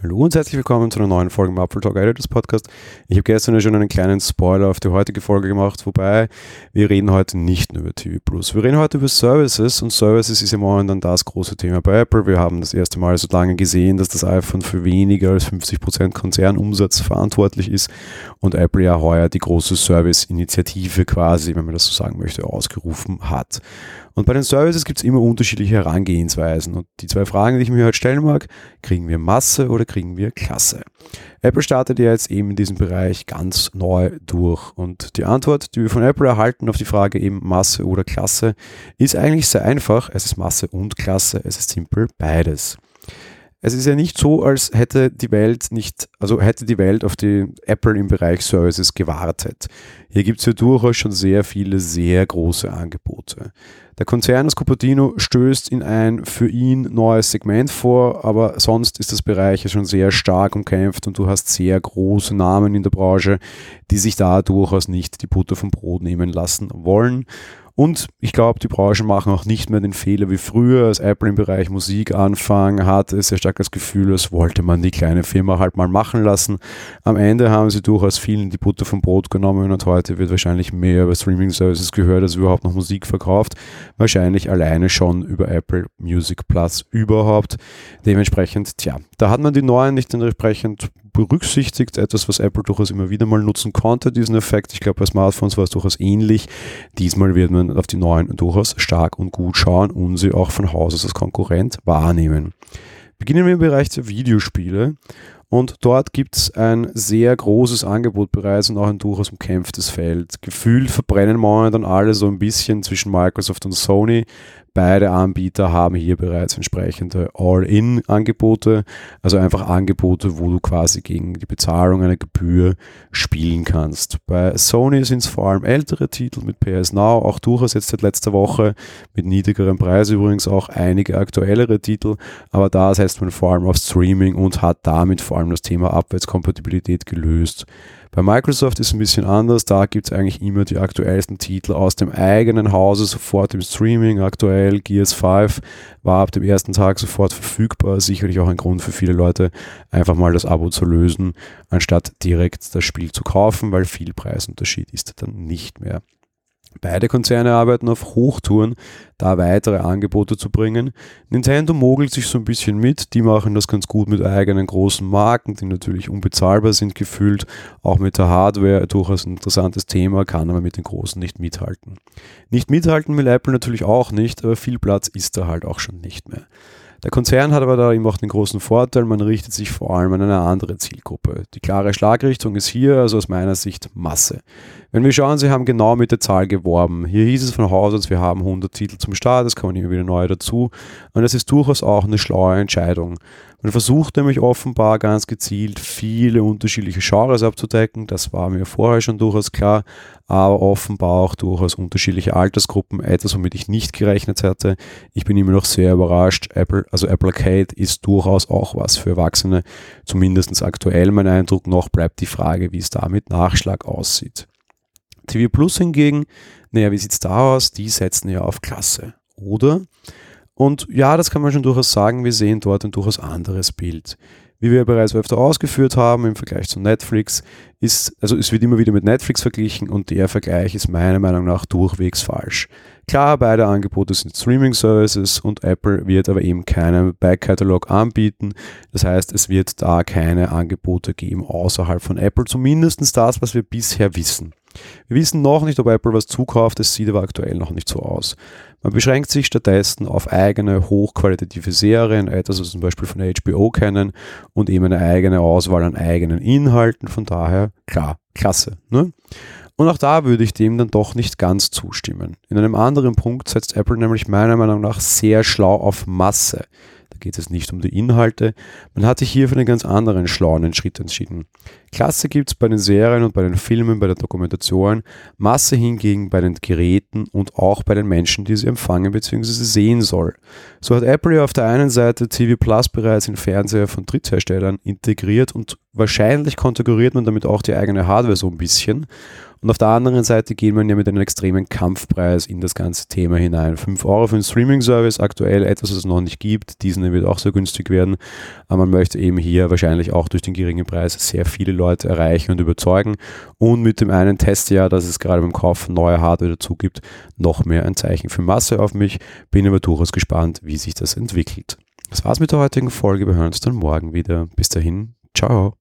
Hallo und herzlich willkommen zu einer neuen Folge im Apple Talk Editors Podcast. Ich habe gestern ja schon einen kleinen Spoiler auf die heutige Folge gemacht, wobei wir reden heute nicht nur über TV Plus. Wir reden heute über Services und Services ist ja momentan das große Thema bei Apple. Wir haben das erste Mal so lange gesehen, dass das iPhone für weniger als 50% Konzernumsatz verantwortlich ist und Apple ja heuer die große Service-Initiative quasi, wenn man das so sagen möchte, ausgerufen hat. Und bei den Services gibt es immer unterschiedliche Herangehensweisen. Und die zwei Fragen, die ich mir heute stellen mag, kriegen wir Masse oder kriegen wir Klasse? Apple startet ja jetzt eben in diesem Bereich ganz neu durch. Und die Antwort, die wir von Apple erhalten auf die Frage eben Masse oder Klasse, ist eigentlich sehr einfach. Es ist Masse und Klasse. Es ist simpel beides es ist ja nicht so, als hätte die Welt nicht, also hätte die Welt auf die Apple im Bereich Services gewartet. Hier gibt es ja durchaus schon sehr viele, sehr große Angebote. Der Konzern aus Cupertino stößt in ein für ihn neues Segment vor, aber sonst ist das Bereich ja schon sehr stark umkämpft und du hast sehr große Namen in der Branche, die sich da durchaus nicht die Butter vom Brot nehmen lassen wollen. Und ich glaube, die Branchen machen auch nicht mehr den Fehler wie früher, als Apple im Bereich Musik anfangen hatte, sehr stark das Gefühl, als wollte man die kleine Firma halt mal machen lassen. Am Ende haben sie durchaus vielen die Butter vom Brot genommen und heute wird wahrscheinlich mehr über Streaming Services gehört, als überhaupt noch Musik verkauft. Wahrscheinlich alleine schon über Apple Music Plus überhaupt. Dementsprechend, tja, da hat man die neuen nicht entsprechend berücksichtigt, etwas, was Apple durchaus immer wieder mal nutzen konnte, diesen Effekt. Ich glaube, bei Smartphones war es durchaus ähnlich. Diesmal wird man auf die neuen durchaus stark und gut schauen und sie auch von Haus aus als Konkurrent wahrnehmen. Beginnen wir im Bereich der Videospiele. Und dort gibt es ein sehr großes Angebot bereits und auch ein durchaus umkämpftes Feld. Gefühlt verbrennen momentan alle so ein bisschen zwischen Microsoft und Sony. Beide Anbieter haben hier bereits entsprechende All-In-Angebote, also einfach Angebote, wo du quasi gegen die Bezahlung einer Gebühr spielen kannst. Bei Sony sind es vor allem ältere Titel mit PS Now, auch durchaus jetzt seit letzter Woche mit niedrigerem Preis übrigens auch einige aktuellere Titel, aber da setzt man vor allem auf Streaming und hat damit vor allem das Thema Abwärtskompatibilität gelöst. Bei Microsoft ist es ein bisschen anders. Da gibt es eigentlich immer die aktuellsten Titel aus dem eigenen Hause, sofort im Streaming. Aktuell Gears 5 war ab dem ersten Tag sofort verfügbar. Sicherlich auch ein Grund für viele Leute, einfach mal das Abo zu lösen, anstatt direkt das Spiel zu kaufen, weil viel Preisunterschied ist dann nicht mehr. Beide Konzerne arbeiten auf Hochtouren, da weitere Angebote zu bringen. Nintendo mogelt sich so ein bisschen mit, die machen das ganz gut mit eigenen großen Marken, die natürlich unbezahlbar sind gefühlt, auch mit der Hardware durchaus ein interessantes Thema, kann aber mit den großen nicht mithalten. Nicht mithalten will Apple natürlich auch nicht, aber viel Platz ist da halt auch schon nicht mehr. Der Konzern hat aber da eben auch den großen Vorteil, man richtet sich vor allem an eine andere Zielgruppe. Die klare Schlagrichtung ist hier also aus meiner Sicht Masse. Wenn wir schauen, sie haben genau mit der Zahl geworben. Hier hieß es von Haus aus, wir haben 100 Titel zum Start, es kommen immer wieder neue dazu. Und das ist durchaus auch eine schlaue Entscheidung. Man versucht nämlich offenbar ganz gezielt viele unterschiedliche Genres abzudecken. Das war mir vorher schon durchaus klar, aber offenbar auch durchaus unterschiedliche Altersgruppen. Etwas, womit ich nicht gerechnet hätte. Ich bin immer noch sehr überrascht. Apple, also Apple Arcade ist durchaus auch was für Erwachsene. Zumindest aktuell mein Eindruck. Noch bleibt die Frage, wie es da mit Nachschlag aussieht. TV Plus hingegen, naja, wie sieht es da aus? Die setzen ja auf Klasse, oder? Und ja, das kann man schon durchaus sagen, wir sehen dort ein durchaus anderes Bild. Wie wir bereits öfter ausgeführt haben im Vergleich zu Netflix, ist, also es wird immer wieder mit Netflix verglichen und der Vergleich ist meiner Meinung nach durchwegs falsch. Klar, beide Angebote sind Streaming Services und Apple wird aber eben keinen Backkatalog anbieten. Das heißt, es wird da keine Angebote geben außerhalb von Apple, zumindest das, was wir bisher wissen. Wir wissen noch nicht, ob Apple was zukauft, es sieht aber aktuell noch nicht so aus. Man beschränkt sich stattdessen auf eigene hochqualitative Serien, etwas, was wir zum Beispiel von HBO kennen, und eben eine eigene Auswahl an eigenen Inhalten. Von daher, klar, klasse. Ne? Und auch da würde ich dem dann doch nicht ganz zustimmen. In einem anderen Punkt setzt Apple nämlich meiner Meinung nach sehr schlau auf Masse. Da geht es nicht um die Inhalte. Man hat sich hier für einen ganz anderen schlauen Schritt entschieden. Klasse gibt es bei den Serien und bei den Filmen, bei den Dokumentationen, Masse hingegen bei den Geräten und auch bei den Menschen, die sie empfangen bzw. sehen soll. So hat Apple auf der einen Seite TV Plus bereits in Fernseher von Drittherstellern integriert und wahrscheinlich konfiguriert man damit auch die eigene Hardware so ein bisschen. Und auf der anderen Seite gehen wir ja mit einem extremen Kampfpreis in das ganze Thema hinein. 5 Euro für einen Streaming-Service, aktuell etwas, was es noch nicht gibt. Disney wird auch sehr günstig werden. Aber man möchte eben hier wahrscheinlich auch durch den geringen Preis sehr viele Leute erreichen und überzeugen. Und mit dem einen Testjahr, das es gerade beim Kauf neuer Hardware dazu gibt, noch mehr ein Zeichen für Masse auf mich. Bin aber durchaus gespannt, wie sich das entwickelt. Das war's mit der heutigen Folge. Wir hören uns dann morgen wieder. Bis dahin, ciao.